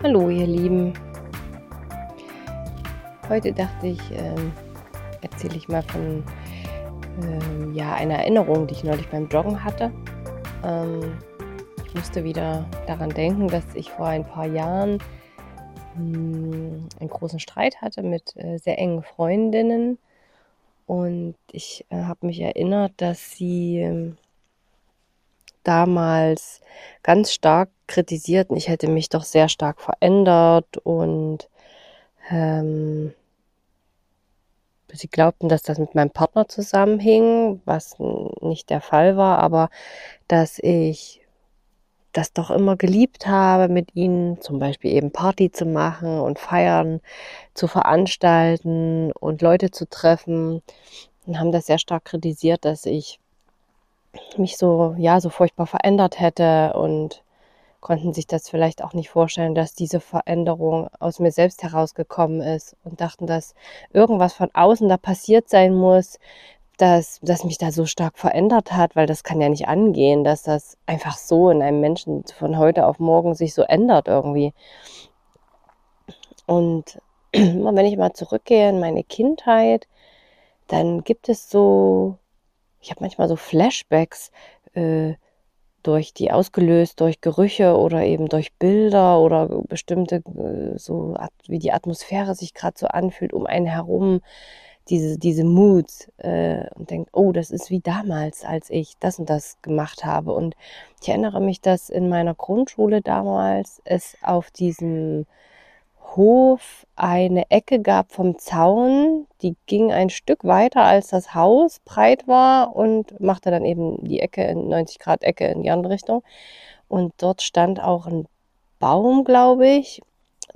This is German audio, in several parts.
Hallo ihr Lieben. Heute dachte ich, ähm, erzähle ich mal von ähm, ja, einer Erinnerung, die ich neulich beim Joggen hatte. Ähm, ich musste wieder daran denken, dass ich vor ein paar Jahren mh, hm, einen großen Streit hatte mit äh, sehr engen Freundinnen. Und ich äh, habe mich erinnert, dass sie ähm, damals ganz stark kritisierten, ich hätte mich doch sehr stark verändert und ähm, sie glaubten, dass das mit meinem Partner zusammenhing, was nicht der Fall war, aber dass ich das doch immer geliebt habe, mit ihnen zum Beispiel eben Party zu machen und feiern zu veranstalten und Leute zu treffen und haben das sehr stark kritisiert, dass ich mich so, ja, so furchtbar verändert hätte und konnten sich das vielleicht auch nicht vorstellen, dass diese Veränderung aus mir selbst herausgekommen ist und dachten, dass irgendwas von außen da passiert sein muss, dass das mich da so stark verändert hat, weil das kann ja nicht angehen, dass das einfach so in einem Menschen von heute auf morgen sich so ändert irgendwie. Und wenn ich mal zurückgehe in meine Kindheit, dann gibt es so ich habe manchmal so Flashbacks äh, durch die ausgelöst durch Gerüche oder eben durch Bilder oder bestimmte äh, so wie die Atmosphäre sich gerade so anfühlt um einen herum diese diese Moods äh, und denkt oh das ist wie damals als ich das und das gemacht habe. Und ich erinnere mich dass in meiner Grundschule damals es auf diesem Hof eine Ecke gab vom Zaun, die ging ein Stück weiter als das Haus breit war und machte dann eben die Ecke in 90 Grad Ecke in die andere Richtung. Und dort stand auch ein Baum, glaube ich,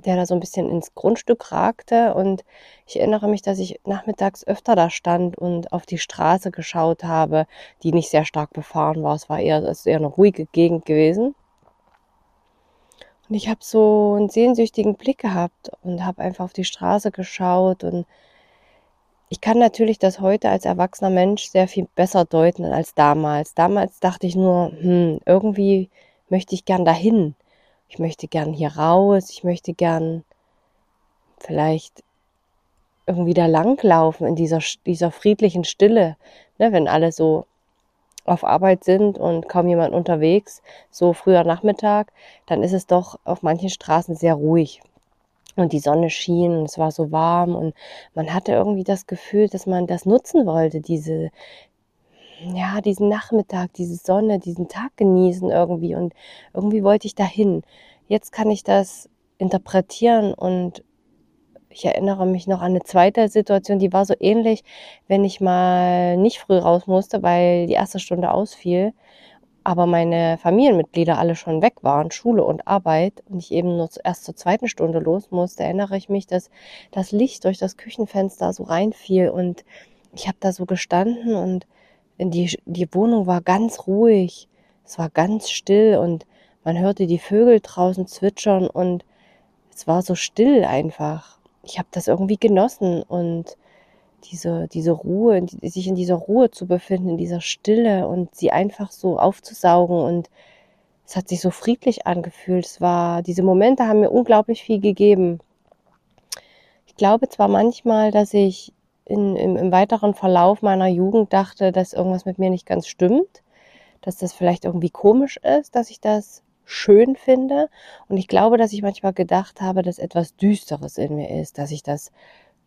der da so ein bisschen ins Grundstück ragte. Und ich erinnere mich, dass ich nachmittags öfter da stand und auf die Straße geschaut habe, die nicht sehr stark befahren war. Es war eher, es ist eher eine ruhige Gegend gewesen. Und ich habe so einen sehnsüchtigen Blick gehabt und habe einfach auf die Straße geschaut und ich kann natürlich das heute als erwachsener Mensch sehr viel besser deuten als damals. Damals dachte ich nur, hm, irgendwie möchte ich gern dahin. Ich möchte gern hier raus, ich möchte gern vielleicht irgendwie da langlaufen in dieser, dieser friedlichen Stille, ne, wenn alle so auf Arbeit sind und kaum jemand unterwegs, so früher Nachmittag, dann ist es doch auf manchen Straßen sehr ruhig. Und die Sonne schien und es war so warm und man hatte irgendwie das Gefühl, dass man das nutzen wollte, diese, ja, diesen Nachmittag, diese Sonne, diesen Tag genießen irgendwie und irgendwie wollte ich dahin. Jetzt kann ich das interpretieren und ich erinnere mich noch an eine zweite Situation, die war so ähnlich, wenn ich mal nicht früh raus musste, weil die erste Stunde ausfiel, aber meine Familienmitglieder alle schon weg waren, Schule und Arbeit, und ich eben nur erst zur zweiten Stunde los musste, erinnere ich mich, dass das Licht durch das Küchenfenster so reinfiel und ich habe da so gestanden und die, die Wohnung war ganz ruhig, es war ganz still und man hörte die Vögel draußen zwitschern und es war so still einfach ich habe das irgendwie genossen und diese, diese Ruhe, sich in dieser Ruhe zu befinden, in dieser Stille und sie einfach so aufzusaugen und es hat sich so friedlich angefühlt. Es war, diese Momente haben mir unglaublich viel gegeben. Ich glaube zwar manchmal, dass ich in, im, im weiteren Verlauf meiner Jugend dachte, dass irgendwas mit mir nicht ganz stimmt, dass das vielleicht irgendwie komisch ist, dass ich das schön finde. Und ich glaube, dass ich manchmal gedacht habe, dass etwas Düsteres in mir ist, dass ich das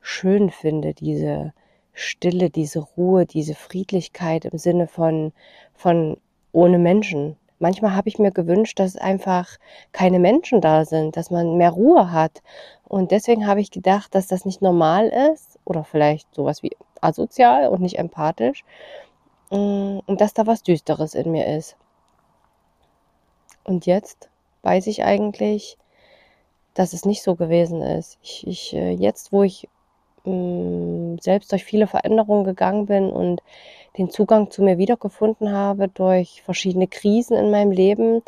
schön finde, diese Stille, diese Ruhe, diese Friedlichkeit im Sinne von, von ohne Menschen. Manchmal habe ich mir gewünscht, dass einfach keine Menschen da sind, dass man mehr Ruhe hat. Und deswegen habe ich gedacht, dass das nicht normal ist oder vielleicht sowas wie asozial und nicht empathisch mm, und dass da was Düsteres in mir ist. Und jetzt weiß ich eigentlich, dass es nicht so gewesen ist. Ich, ich äh, jetzt, wo ich mh, mm, selbst durch viele Veränderungen gegangen bin und den Zugang zu mir wiedergefunden habe durch verschiedene Krisen in meinem Leben,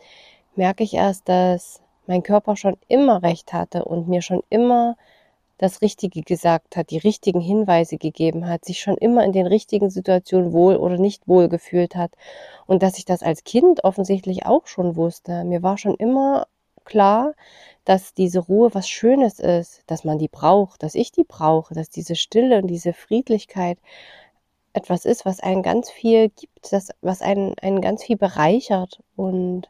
merke ich erst, dass mein Körper schon immer recht hatte und mir schon immer das Richtige gesagt hat, die richtigen Hinweise gegeben hat, sich schon immer in den richtigen Situationen wohl oder nicht wohl gefühlt hat und dass ich das als Kind offensichtlich auch schon wusste. Mir war schon immer klar, dass diese Ruhe was Schönes ist, dass man die braucht, dass ich die brauche, dass diese Stille und diese Friedlichkeit etwas ist, was einen ganz viel gibt, das, was einen, einen ganz viel bereichert und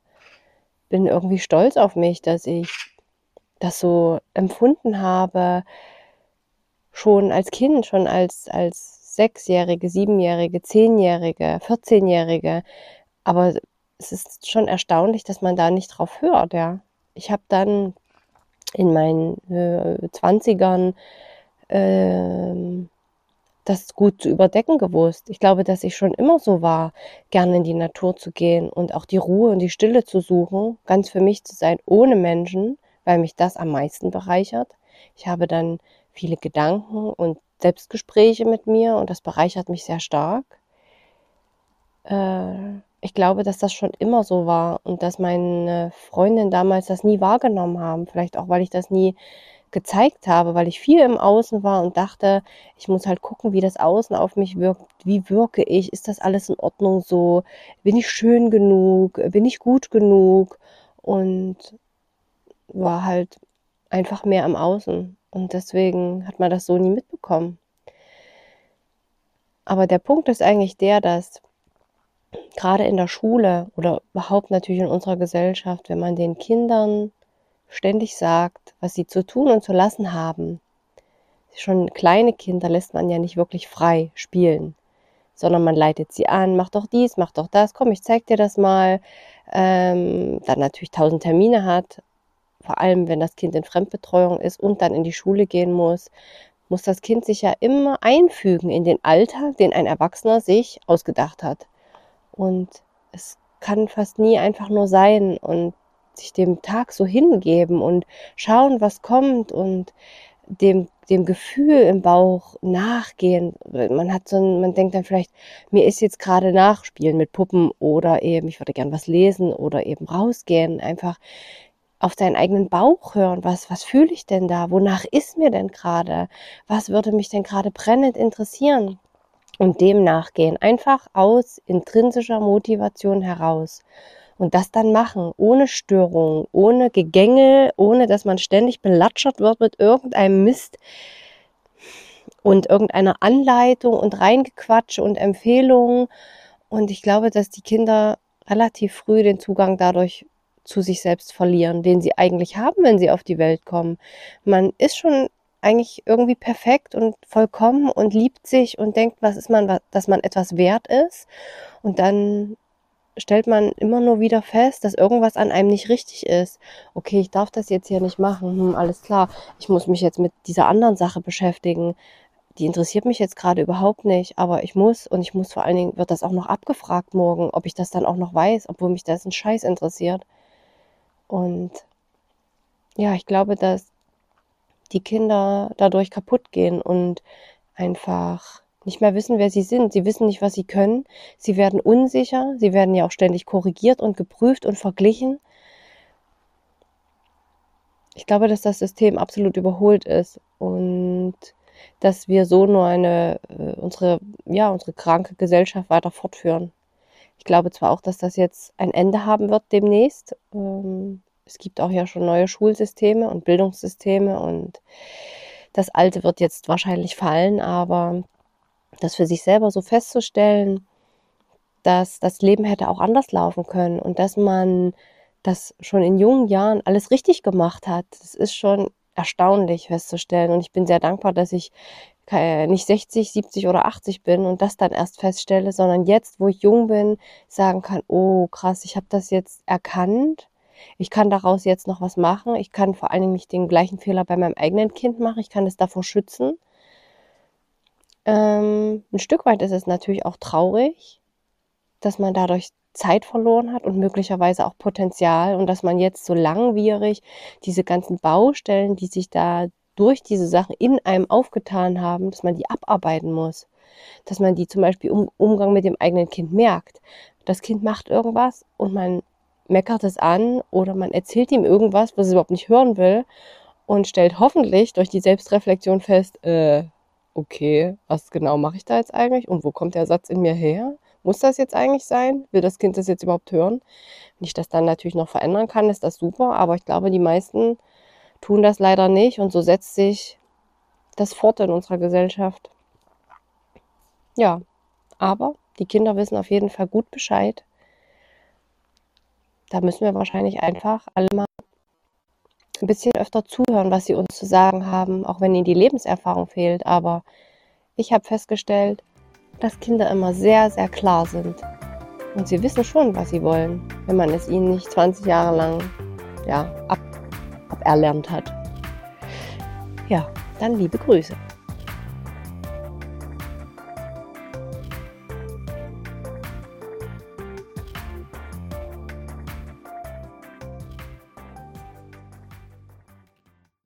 bin irgendwie stolz auf mich, dass ich das so empfunden habe, schon als Kind, schon als, als Sechsjährige, Siebenjährige, Zehnjährige, Vierzehnjährige. Aber es ist schon erstaunlich, dass man da nicht drauf hört, ja. Ich habe dann in meinen äh, 20ern äh, das gut zu überdecken gewusst. Ich glaube, dass ich schon immer so war, gerne in die Natur zu gehen und auch die Ruhe und die Stille zu suchen, ganz für mich zu sein, ohne Menschen, weil mich das am meisten bereichert. Ich habe dann viele Gedanken und Selbstgespräche mit mir und das bereichert mich sehr stark. Äh, ich glaube, dass das schon immer so war und dass meine Freundinnen damals das nie wahrgenommen haben. Vielleicht auch, weil ich das nie gezeigt habe, weil ich viel im Außen war und dachte, ich muss halt gucken, wie das Außen auf mich wirkt. Wie wirke ich? Ist das alles in Ordnung so? Bin ich schön genug? Bin ich gut genug? Und war halt einfach mehr am Außen. Und deswegen hat man das so nie mitbekommen. Aber der Punkt ist eigentlich der, dass gerade in der Schule oder überhaupt natürlich in unserer Gesellschaft, wenn man den Kindern ständig sagt, was sie zu tun und zu lassen haben, schon kleine Kinder lässt man ja nicht wirklich frei spielen, sondern man leitet sie an, mach doch dies, mach doch das, komm, ich zeig dir das mal. Ähm, dann natürlich tausend Termine hat, vor allem wenn das Kind in Fremdbetreuung ist und dann in die Schule gehen muss, muss das Kind sich ja immer einfügen in den Alltag, den ein Erwachsener sich ausgedacht hat. Und es kann fast nie einfach nur sein und sich dem Tag so hingeben und schauen, was kommt und dem, dem Gefühl im Bauch nachgehen. Man hat so ein, man denkt dann vielleicht, mir ist jetzt gerade nachspielen mit Puppen oder eben, ich würde gern was lesen oder eben rausgehen, einfach auf deinen eigenen Bauch hören. Was, was fühle ich denn da? Wonach ist mir denn gerade? Was würde mich denn gerade brennend interessieren? Und dem nachgehen. Einfach aus intrinsischer Motivation heraus. Und das dann machen, ohne Störung, ohne Gegänge, ohne dass man ständig belatschert wird mit irgendeinem Mist und irgendeiner Anleitung und Reingequatsche und Empfehlungen. Und ich glaube, dass die Kinder relativ früh den Zugang dadurch zu sich selbst verlieren, den sie eigentlich haben, wenn sie auf die Welt kommen. Man ist schon eigentlich irgendwie perfekt und vollkommen und liebt sich und denkt, was ist man, dass man etwas wert ist. Und dann stellt man immer nur wieder fest, dass irgendwas an einem nicht richtig ist. Okay, ich darf das jetzt hier nicht machen. Hm, alles klar. Ich muss mich jetzt mit dieser anderen Sache beschäftigen. Die interessiert mich jetzt gerade überhaupt nicht, aber ich muss und ich muss vor allen Dingen, wird das auch noch abgefragt morgen, ob ich das dann auch noch weiß, obwohl mich das ein Scheiß interessiert. Und ja, ich glaube, dass die Kinder dadurch kaputt gehen und einfach nicht mehr wissen, wer sie sind. Sie wissen nicht, was sie können. Sie werden unsicher. Sie werden ja auch ständig korrigiert und geprüft und verglichen. Ich glaube, dass das System absolut überholt ist und dass wir so nur eine äh, unsere ja unsere kranke Gesellschaft weiter fortführen. Ich glaube zwar auch, dass das jetzt ein Ende haben wird demnächst. Ähm, es gibt auch ja schon neue Schulsysteme und Bildungssysteme und das alte wird jetzt wahrscheinlich fallen, aber das für sich selber so festzustellen, dass das Leben hätte auch anders laufen können und dass man das schon in jungen Jahren alles richtig gemacht hat, das ist schon erstaunlich festzustellen. Und ich bin sehr dankbar, dass ich nicht 60, 70 oder 80 bin und das dann erst feststelle, sondern jetzt, wo ich jung bin, sagen kann, oh krass, ich habe das jetzt erkannt. Ich kann daraus jetzt noch was machen. Ich kann vor allen Dingen nicht den gleichen Fehler bei meinem eigenen Kind machen. Ich kann es davor schützen. Ähm, ein Stück weit ist es natürlich auch traurig, dass man dadurch Zeit verloren hat und möglicherweise auch Potenzial und dass man jetzt so langwierig diese ganzen Baustellen, die sich da durch diese Sachen in einem aufgetan haben, dass man die abarbeiten muss. Dass man die zum Beispiel im Umgang mit dem eigenen Kind merkt. Das Kind macht irgendwas und man meckert es an oder man erzählt ihm irgendwas, was es überhaupt nicht hören will und stellt hoffentlich durch die Selbstreflexion fest, äh, okay, was genau mache ich da jetzt eigentlich und wo kommt der Satz in mir her? muss das jetzt eigentlich sein? Will das Kind das jetzt überhaupt hören? Wenn ich das dann natürlich noch verändern kann, ist das super, aber ich glaube, die meisten tun das leider nicht und so setzt sich das fort in unserer Gesellschaft. Ja, aber die Kinder wissen auf jeden Fall gut Bescheid. Da müssen wir wahrscheinlich einfach alle mal ein bisschen öfter zuhören, was sie uns zu sagen haben, auch wenn ihnen die Lebenserfahrung fehlt. Aber ich habe festgestellt, dass Kinder immer sehr, sehr klar sind. Und sie wissen schon, was sie wollen, wenn man es ihnen nicht 20 Jahre lang ja, ab, aberlernt hat. Ja, dann liebe Grüße.